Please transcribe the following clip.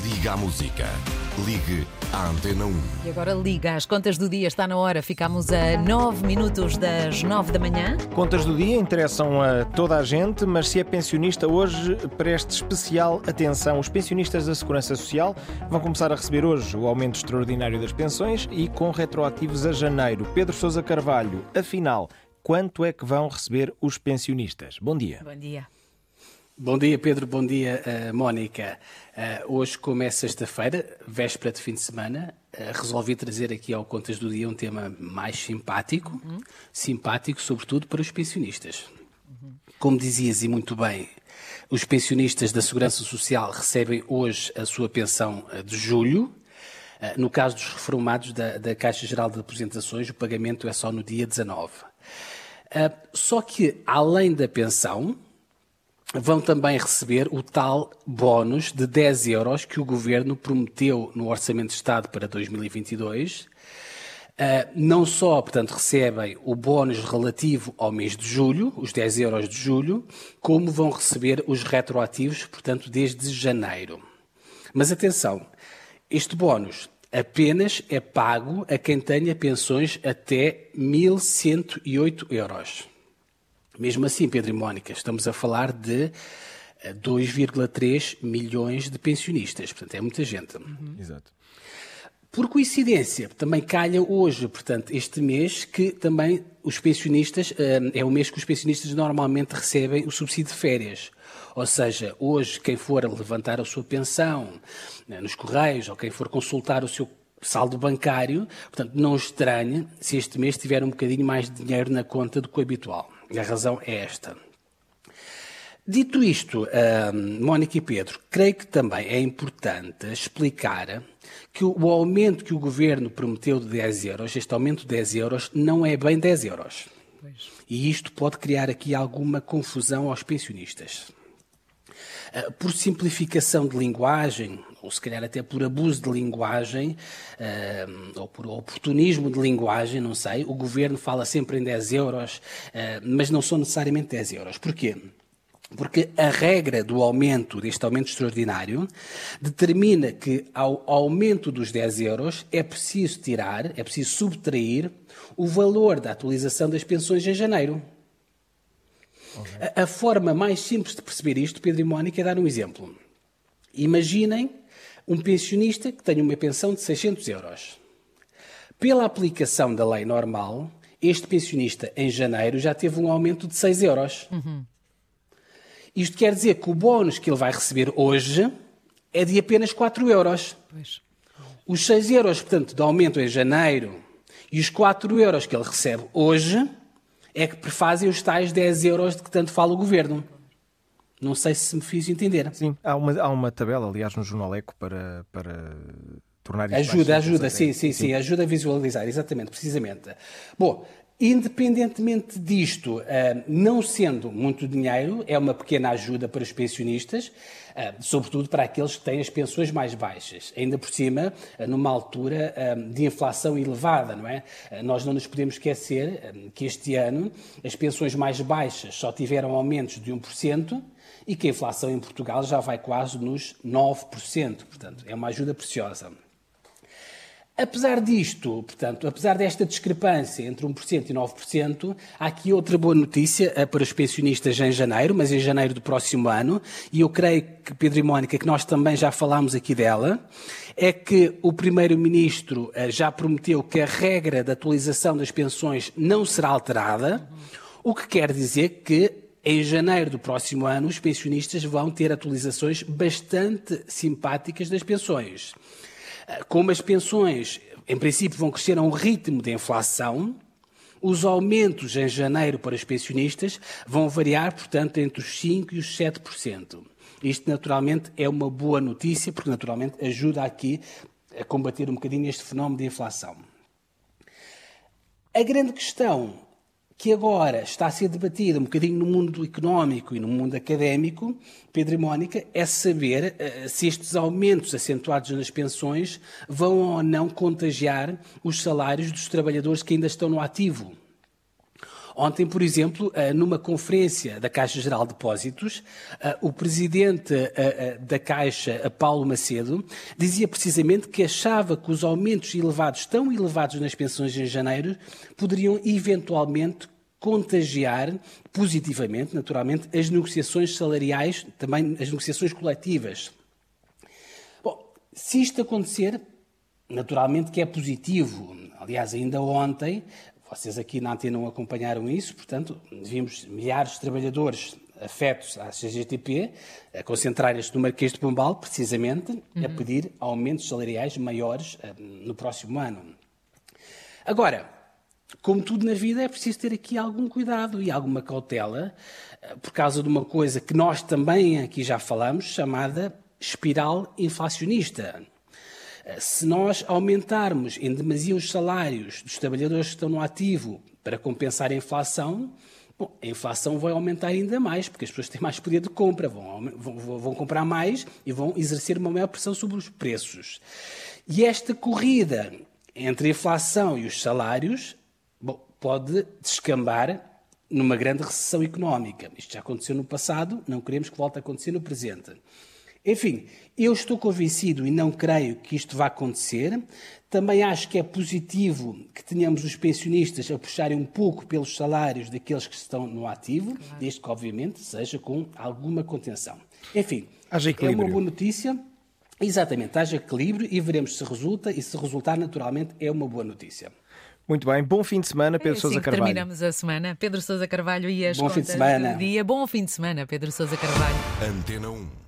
Liga à Música. Ligue à Antena 1. E agora liga, as contas do dia está na hora. Ficamos a 9 minutos das 9 da manhã. Contas do dia interessam a toda a gente, mas se é pensionista hoje, preste especial atenção. Os pensionistas da Segurança Social vão começar a receber hoje o aumento extraordinário das pensões e com retroativos a janeiro. Pedro Sousa Carvalho, afinal, quanto é que vão receber os pensionistas? Bom dia. Bom dia. Bom dia, Pedro. Bom dia, uh, Mónica. Uh, hoje, como é sexta-feira, véspera de fim de semana, uh, resolvi trazer aqui ao Contas do Dia um tema mais simpático, uhum. simpático sobretudo para os pensionistas. Uhum. Como dizias e muito bem, os pensionistas da Segurança Social recebem hoje a sua pensão de julho. No caso dos reformados da, da Caixa Geral de Apresentações, o pagamento é só no dia 19. Só que, além da pensão, vão também receber o tal bónus de 10 euros que o Governo prometeu no Orçamento de Estado para 2022. Uh, não só, portanto, recebem o bónus relativo ao mês de julho, os 10 euros de julho, como vão receber os retroativos, portanto, desde janeiro. Mas atenção, este bónus apenas é pago a quem tenha pensões até 1.108 euros. Mesmo assim, Pedro e Mónica, estamos a falar de 2,3 eh, milhões de pensionistas. Portanto, é muita gente. Uhum. Exato. Por coincidência, também calha hoje, portanto, este mês, que também os pensionistas, eh, é o mês que os pensionistas normalmente recebem o subsídio de férias. Ou seja, hoje, quem for levantar a sua pensão né, nos Correios, ou quem for consultar o seu saldo bancário, portanto, não estranhe se este mês tiver um bocadinho mais de dinheiro na conta do que o habitual. E a razão é esta. Dito isto, Mónica e Pedro, creio que também é importante explicar que o aumento que o governo prometeu de 10 euros, este aumento de 10 euros, não é bem 10 euros. Pois. E isto pode criar aqui alguma confusão aos pensionistas. Uh, por simplificação de linguagem, ou se calhar até por abuso de linguagem, uh, ou por oportunismo de linguagem, não sei, o governo fala sempre em 10 euros, uh, mas não são necessariamente 10 euros. Porquê? Porque a regra do aumento, deste aumento extraordinário, determina que ao aumento dos 10 euros é preciso tirar, é preciso subtrair o valor da atualização das pensões em janeiro. Okay. A, a, forma mais simples de perceber isto, Pedro e Mónica, é dar um exemplo. Imaginem um pensionista que tem uma pensão de 600 euros. Pela aplicação da lei normal, este pensionista em janeiro já teve um aumento de 6 euros. Uhum. Isto quer dizer que o bónus que ele vai receber hoje é de apenas 4 euros. Pois. Os 6 euros, portanto, de aumento em janeiro e os 4 euros que ele recebe hoje é que prefazem os tais 10 euros de que tanto fala o governo. Não sei se me fiz entender. Sim, há uma, há uma tabela, aliás, no Jornal Eco para, para tornar isto Ajuda, ajuda, sim, sim, sim, ajuda a visualizar, exatamente, precisamente. Bom, Independentemente disto, eh, não sendo muito dinheiro, é uma pequena ajuda para os pensionistas, eh, sobretudo para aqueles que têm as pensões mais baixas. Ainda por cima, eh, numa altura de inflação elevada, não é? Nós não nos podemos esquecer que este ano as pensões mais baixas só tiveram aumentos de 1%, e que a inflação em Portugal já vai quase nos 9%. Portanto, é uma ajuda preciosa. Apesar disto, portanto, apesar desta discrepância entre 1% e 9%, há aqui outra boa notícia eh, para os pensionistas em janeiro, mas em janeiro do próximo ano, e eu creio que, Pedro e Mónica, que nós também já falámos aqui dela, é que o Primeiro-Ministro eh, já prometeu que a regra de atualização das pensões não será alterada, o que quer dizer que em janeiro do próximo ano, os pensionistas vão ter atualizações bastante simpáticas das pensões. Ah, como as pensões, em princípio, vão crescer a um ritmo de inflação, os aumentos em janeiro para os pensionistas vão variar, portanto, entre os 5% e os 7%. Isto, naturalmente, é uma boa notícia, porque, naturalmente, ajuda aqui a combater um bocadinho este fenómeno de inflação. A grande questão que agora está a ser debatida um bocadinho no mundo económico e no mundo académico, Pedro e Mónica, é saber uh, se estes aumentos acentuados nas pensões vão ou não contagiar os salários dos trabalhadores que ainda estão no ativo. Ontem, por exemplo, eh, numa conferência da Caixa Geral de Depósitos, eh, o presidente da Caixa, Paulo Macedo, dizia precisamente que achava que os aumentos elevados, tão elevados nas pensões em janeiro, poderiam eventualmente contagiar positivamente, naturalmente, as negociações salariais, também as negociações coletivas. Bom, se isto acontecer, naturalmente que é positivo. Aliás, ainda ontem, vocês aqui na Antena não acompanharam isso, portanto, vimos milhares de trabalhadores afetos à CGTP a concentrarem-se no Marquês de Pombal, precisamente, uhum. a pedir aumentos salariais maiores uh, no próximo ano. Agora, como tudo na vida, é preciso ter aqui algum cuidado e alguma cautela, uh, por causa de uma coisa que nós também aqui já falamos, chamada espiral inflacionista. Se nós aumentarmos em demasia os salários dos trabalhadores que estão no ativo para compensar a inflação, bom, a inflação vai aumentar ainda mais, porque as pessoas têm mais poder de compra, vão, vão, vão comprar mais e vão exercer uma maior pressão sobre os preços. E esta corrida entre a inflação e os salários bom, pode descambar numa grande recessão económica. Isto já aconteceu no passado, não queremos que volte a acontecer no presente. Enfim, eu estou convencido e não creio que isto vá acontecer. Também acho que é positivo que tenhamos os pensionistas a puxarem um pouco pelos salários daqueles que estão no ativo, claro. desde que, obviamente, seja com alguma contenção. Enfim, é uma boa notícia. Exatamente, haja equilíbrio e veremos se resulta, e se resultar, naturalmente, é uma boa notícia. Muito bem, bom fim de semana, Pedro é assim Sousa Carvalho. Terminamos a semana. Pedro Sousa Carvalho e as bom fim de semana. do dia. Bom fim de semana, Pedro Sousa Carvalho. Antena 1.